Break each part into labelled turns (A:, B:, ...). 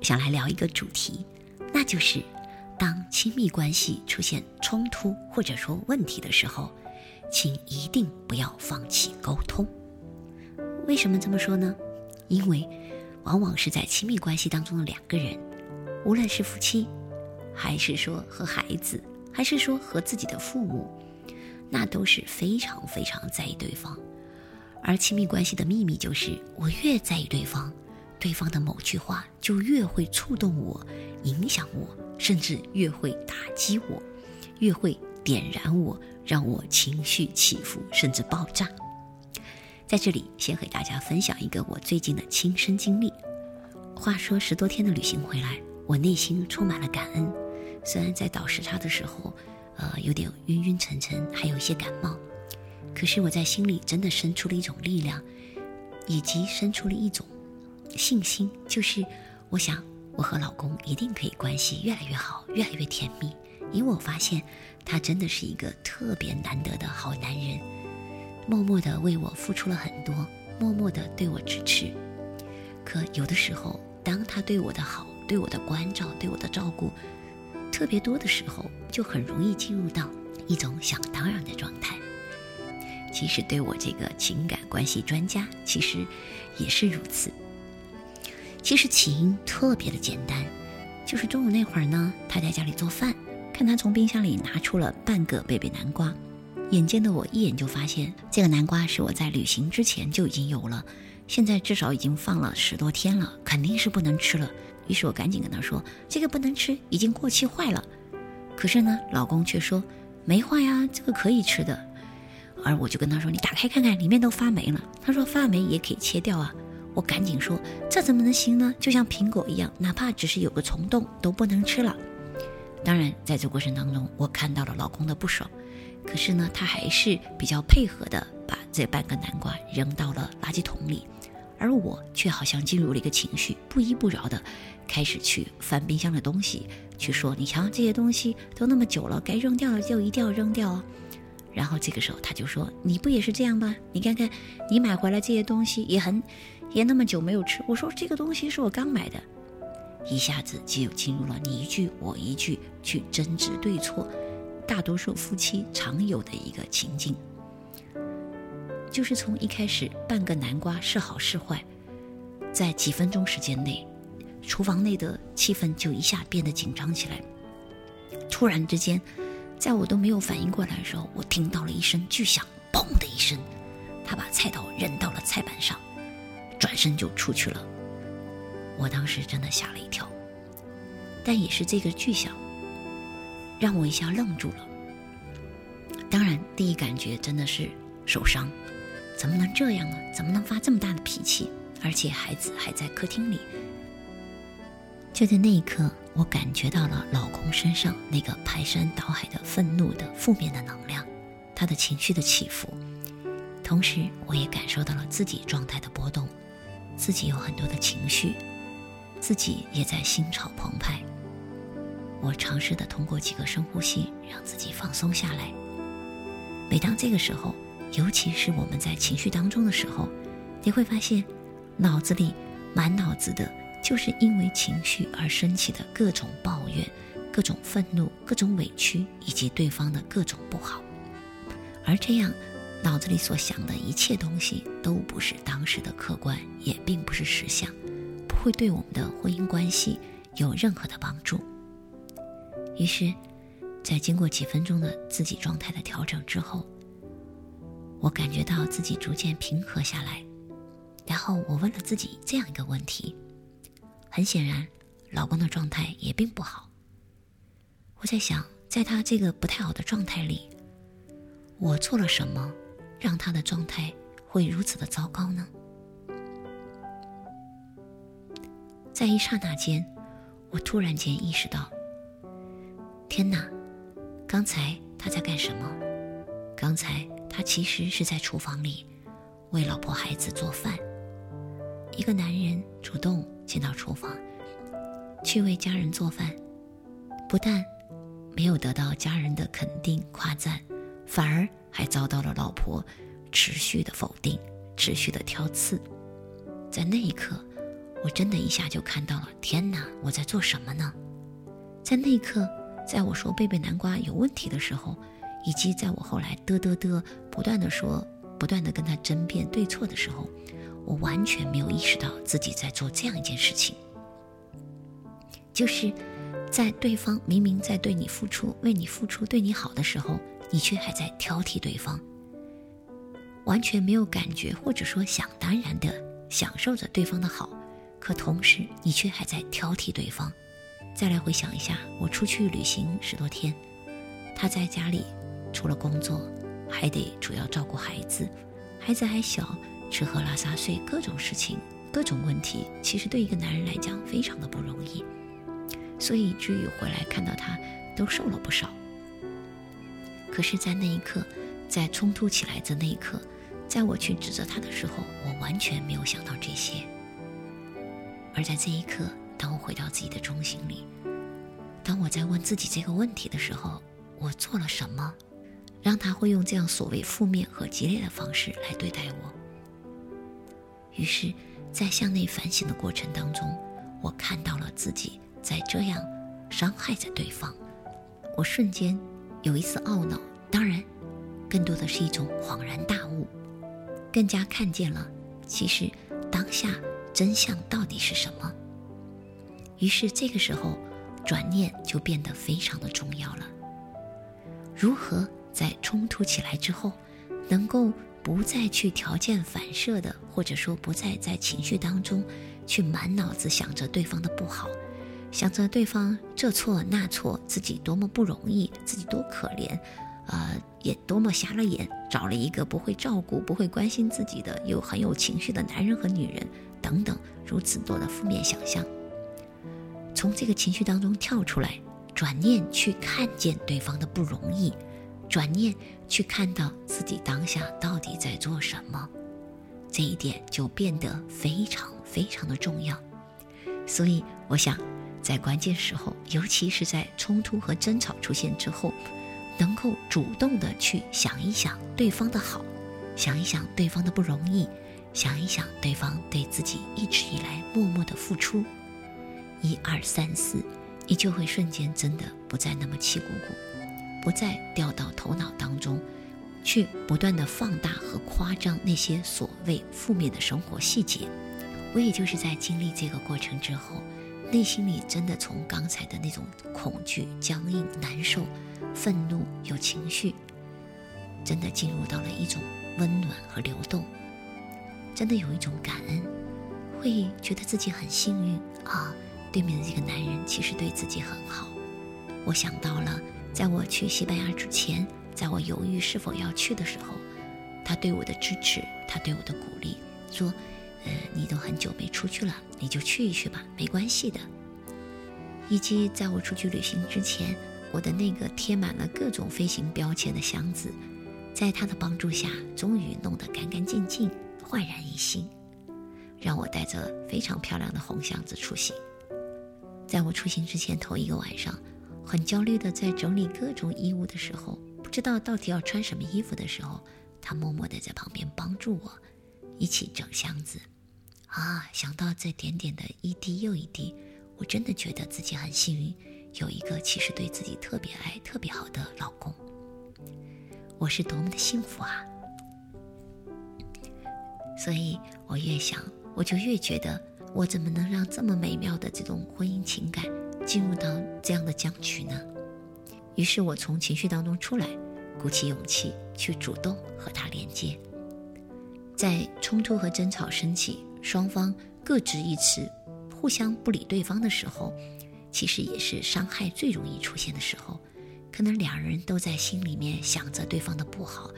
A: 想来聊一个主题，那就是当亲密关系出现冲突或者说问题的时候，请一定不要放弃沟通。为什么这么说呢？因为往往是在亲密关系当中的两个人，无论是夫妻，还是说和孩子，还是说和自己的父母，那都是非常非常在意对方。而亲密关系的秘密就是，我越在意对方，对方的某句话就越会触动我，影响我，甚至越会打击我，越会点燃我，让我情绪起伏，甚至爆炸。在这里，先和大家分享一个我最近的亲身经历。话说，十多天的旅行回来，我内心充满了感恩。虽然在倒时差的时候，呃，有点晕晕沉沉，还有一些感冒。可是我在心里真的生出了一种力量，以及生出了一种信心，就是我想我和老公一定可以关系越来越好，越来越甜蜜。因为我发现他真的是一个特别难得的好男人，默默的为我付出了很多，默默的对我支持。可有的时候，当他对我的好、对我的关照、对我的照顾特别多的时候，就很容易进入到一种想当然的状态。其实对我这个情感关系专家，其实也是如此。其实起因特别的简单，就是中午那会儿呢，他在家里做饭，看他从冰箱里拿出了半个贝贝南瓜，眼尖的我一眼就发现这个南瓜是我在旅行之前就已经有了，现在至少已经放了十多天了，肯定是不能吃了。于是我赶紧跟他说：“这个不能吃，已经过期坏了。”可是呢，老公却说：“没坏呀，这个可以吃的。”而我就跟他说：“你打开看看，里面都发霉了。”他说：“发霉也可以切掉啊。”我赶紧说：“这怎么能行呢？就像苹果一样，哪怕只是有个虫洞都不能吃了。”当然，在这过程当中，我看到了老公的不爽，可是呢，他还是比较配合的，把这半个南瓜扔到了垃圾桶里，而我却好像进入了一个情绪，不依不饶的开始去翻冰箱的东西，去说：“你瞧，这些东西都那么久了，该扔掉了就一定要扔掉啊。”然后这个时候他就说：“你不也是这样吗？你看看，你买回来这些东西也很，也那么久没有吃。”我说：“这个东西是我刚买的。”一下子就进入了你一句我一句去争执对错，大多数夫妻常有的一个情境，就是从一开始半个南瓜是好是坏，在几分钟时间内，厨房内的气氛就一下变得紧张起来，突然之间。在我都没有反应过来的时候，我听到了一声巨响，砰的一声，他把菜刀扔到了菜板上，转身就出去了。我当时真的吓了一跳，但也是这个巨响，让我一下愣住了。当然，第一感觉真的是受伤，怎么能这样呢？怎么能发这么大的脾气？而且孩子还在客厅里。就在那一刻。我感觉到了老公身上那个排山倒海的愤怒的负面的能量，他的情绪的起伏，同时我也感受到了自己状态的波动，自己有很多的情绪，自己也在心潮澎湃。我尝试的通过几个深呼吸，让自己放松下来。每当这个时候，尤其是我们在情绪当中的时候，你会发现脑子里满脑子的。就是因为情绪而升起的各种抱怨、各种愤怒、各种委屈，以及对方的各种不好，而这样脑子里所想的一切东西都不是当时的客观，也并不是实相，不会对我们的婚姻关系有任何的帮助。于是，在经过几分钟的自己状态的调整之后，我感觉到自己逐渐平和下来，然后我问了自己这样一个问题。很显然，老公的状态也并不好。我在想，在他这个不太好的状态里，我做了什么，让他的状态会如此的糟糕呢？在一刹那间，我突然间意识到，天哪，刚才他在干什么？刚才他其实是在厨房里为老婆孩子做饭。一个男人主动进到厨房去为家人做饭，不但没有得到家人的肯定夸赞，反而还遭到了老婆持续的否定、持续的挑刺。在那一刻。我真的一下就看到了，天哪！我在做什么呢？在那一刻，在我说贝贝南瓜有问题的时候，以及在我后来嘚嘚嘚不断的说、不断的跟他争辩对错的时候，我完全没有意识到自己在做这样一件事情，就是在对方明明在对你付出、为你付出、对你好的时候，你却还在挑剔对方，完全没有感觉，或者说想当然的享受着对方的好。可同时，你却还在挑剔对方。再来回想一下，我出去旅行十多天，他在家里除了工作，还得主要照顾孩子。孩子还小，吃喝拉撒睡各种事情、各种问题，其实对一个男人来讲非常的不容易。所以至于回来看到他都瘦了不少。可是，在那一刻，在冲突起来的那一刻，在我去指责他的时候，我完全没有想到这些。而在这一刻，当我回到自己的中心里，当我在问自己这个问题的时候，我做了什么，让他会用这样所谓负面和激烈的方式来对待我？于是，在向内反省的过程当中，我看到了自己在这样伤害着对方，我瞬间有一丝懊恼，当然，更多的是一种恍然大悟，更加看见了，其实当下。真相到底是什么？于是这个时候，转念就变得非常的重要了。如何在冲突起来之后，能够不再去条件反射的，或者说不再在情绪当中去满脑子想着对方的不好，想着对方这错那错，自己多么不容易，自己多可怜，呃，也多么瞎了眼，找了一个不会照顾、不会关心自己的，又很有情绪的男人和女人。等等，如此多的负面想象，从这个情绪当中跳出来，转念去看见对方的不容易，转念去看到自己当下到底在做什么，这一点就变得非常非常的重要。所以，我想在关键时候，尤其是在冲突和争吵出现之后，能够主动的去想一想对方的好，想一想对方的不容易。想一想，对方对自己一直以来默默的付出，一二三四，你就会瞬间真的不再那么气鼓鼓，不再掉到头脑当中，去不断的放大和夸张那些所谓负面的生活细节。我也就是在经历这个过程之后，内心里真的从刚才的那种恐惧、僵硬、难受、愤怒、有情绪，真的进入到了一种温暖和流动。真的有一种感恩，会觉得自己很幸运啊！对面的这个男人其实对自己很好。我想到了，在我去西班牙之前，在我犹豫是否要去的时候，他对我的支持，他对我的鼓励，说：“，你都很久没出去了，你就去一去吧，没关系的。”以及在我出去旅行之前，我的那个贴满了各种飞行标签的箱子，在他的帮助下，终于弄得干干净净。焕然一新，让我带着非常漂亮的红箱子出行。在我出行之前头一个晚上，很焦虑的在整理各种衣物的时候，不知道到底要穿什么衣服的时候，他默默的在旁边帮助我，一起整箱子。啊，想到这点点的一滴又一滴，我真的觉得自己很幸运，有一个其实对自己特别爱、特别好的老公。我是多么的幸福啊！所以我越想，我就越觉得，我怎么能让这么美妙的这种婚姻情感进入到这样的僵局呢？于是我从情绪当中出来，鼓起勇气去主动和他连接。在冲突和争吵升起，双方各执一词，互相不理对方的时候，其实也是伤害最容易出现的时候。可能两人都在心里面想着对方的不好。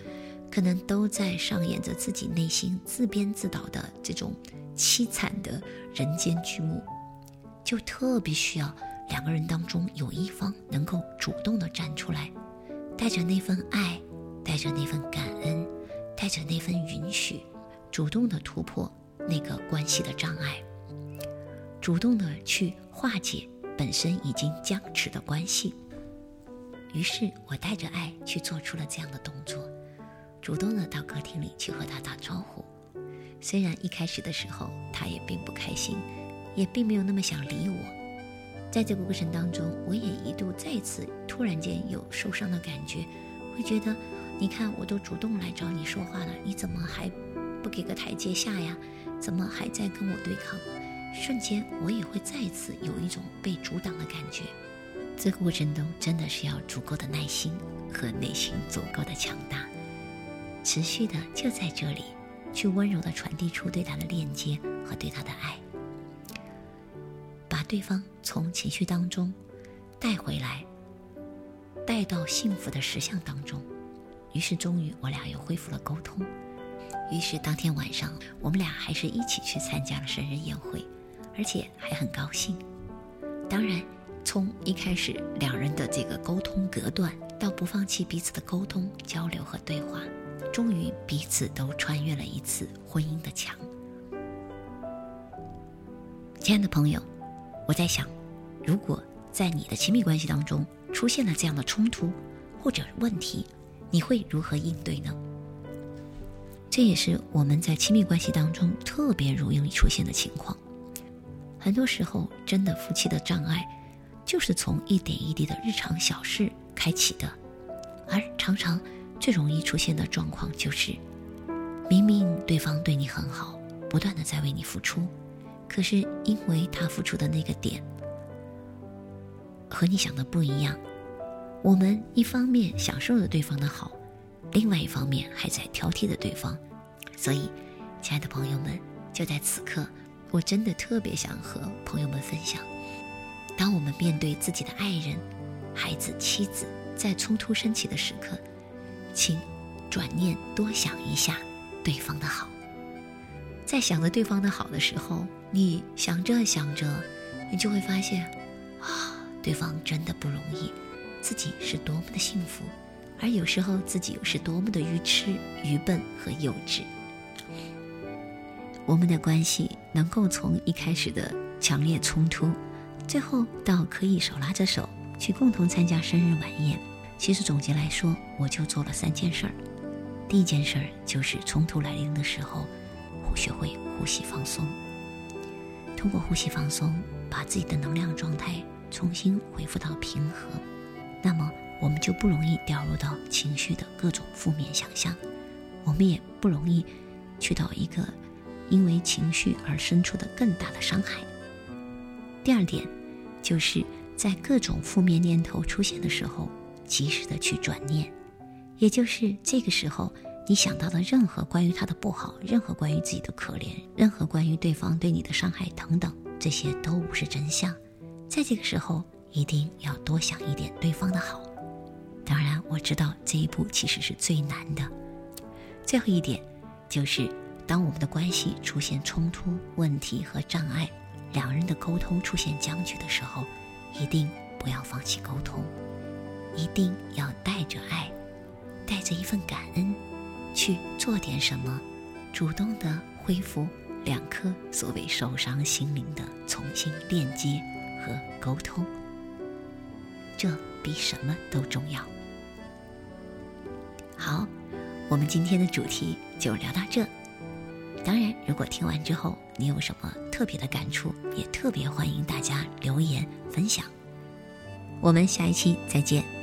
A: 可能都在上演着自己内心自编自导的这种凄惨的人间剧目，就特别需要两个人当中有一方能够主动的站出来，带着那份爱，带着那份感恩，带着那份允许，主动的突破那个关系的障碍，主动的去化解本身已经僵持的关系。于是我带着爱去做出了这样的动作，主动的到客厅里去和他打招呼。虽然一开始的时候他也并不开心，也并没有那么想理我。在这个过程当中，我也一度再次突然间有受伤的感觉，会觉得，你看我都主动来找你说话了，你怎么还不给个台阶下呀？怎么还在跟我对抗？瞬间我也会再次有一种被阻挡的感觉。这个过程中真的是要足够的耐心和内心足够的强大，持续的就在这里。去温柔的传递出对他的链接和对他的爱，把对方从情绪当中带回来，带到幸福的实相当中。于是，终于我俩又恢复了沟通。于是，当天晚上我们俩还是一起去参加了生日宴会，而且还很高兴。当然，从一开始两人的这个沟通隔断，到不放弃彼此的沟通、交流和对话。终于彼此都穿越了一次婚姻的墙。亲爱的朋友，我在想，如果在你的亲密关系当中出现了这样的冲突或者问题，你会如何应对呢？这也是我们在亲密关系当中特别容易出现的情况。很多时候，真的夫妻的障碍，就是从一点一滴的日常小事开启的，而常常。最容易出现的状况就是，明明对方对你很好，不断的在为你付出，可是因为他付出的那个点和你想的不一样，我们一方面享受了对方的好，另外一方面还在挑剔着对方，所以，亲爱的朋友们，就在此刻，我真的特别想和朋友们分享，当我们面对自己的爱人、孩子、妻子在冲突升起的时刻。请转念多想一下对方的好，在想着对方的好的时候，你想着想着，你就会发现，啊，对方真的不容易，自己是多么的幸福，而有时候自己又是多么的愚痴、愚笨和幼稚。我们的关系能够从一开始的强烈冲突，最后到可以手拉着手去共同参加生日晚宴。其实总结来说，我就做了三件事儿。第一件事儿就是冲突来临的时候，学会呼吸放松。通过呼吸放松，把自己的能量状态重新恢复到平和，那么我们就不容易掉入到情绪的各种负面想象，我们也不容易去到一个因为情绪而生出的更大的伤害。第二点，就是在各种负面念头出现的时候。及时的去转念，也就是这个时候，你想到的任何关于他的不好，任何关于自己的可怜，任何关于对方对你的伤害等等，这些都不是真相。在这个时候，一定要多想一点对方的好。当然，我知道这一步其实是最难的。最后一点，就是当我们的关系出现冲突、问题和障碍，两人的沟通出现僵局的时候，一定不要放弃沟通。一定要带着爱，带着一份感恩，去做点什么，主动的恢复两颗所谓受伤心灵的重新链接和沟通，这比什么都重要。好，我们今天的主题就聊到这。当然，如果听完之后你有什么特别的感触，也特别欢迎大家留言分享。我们下一期再见。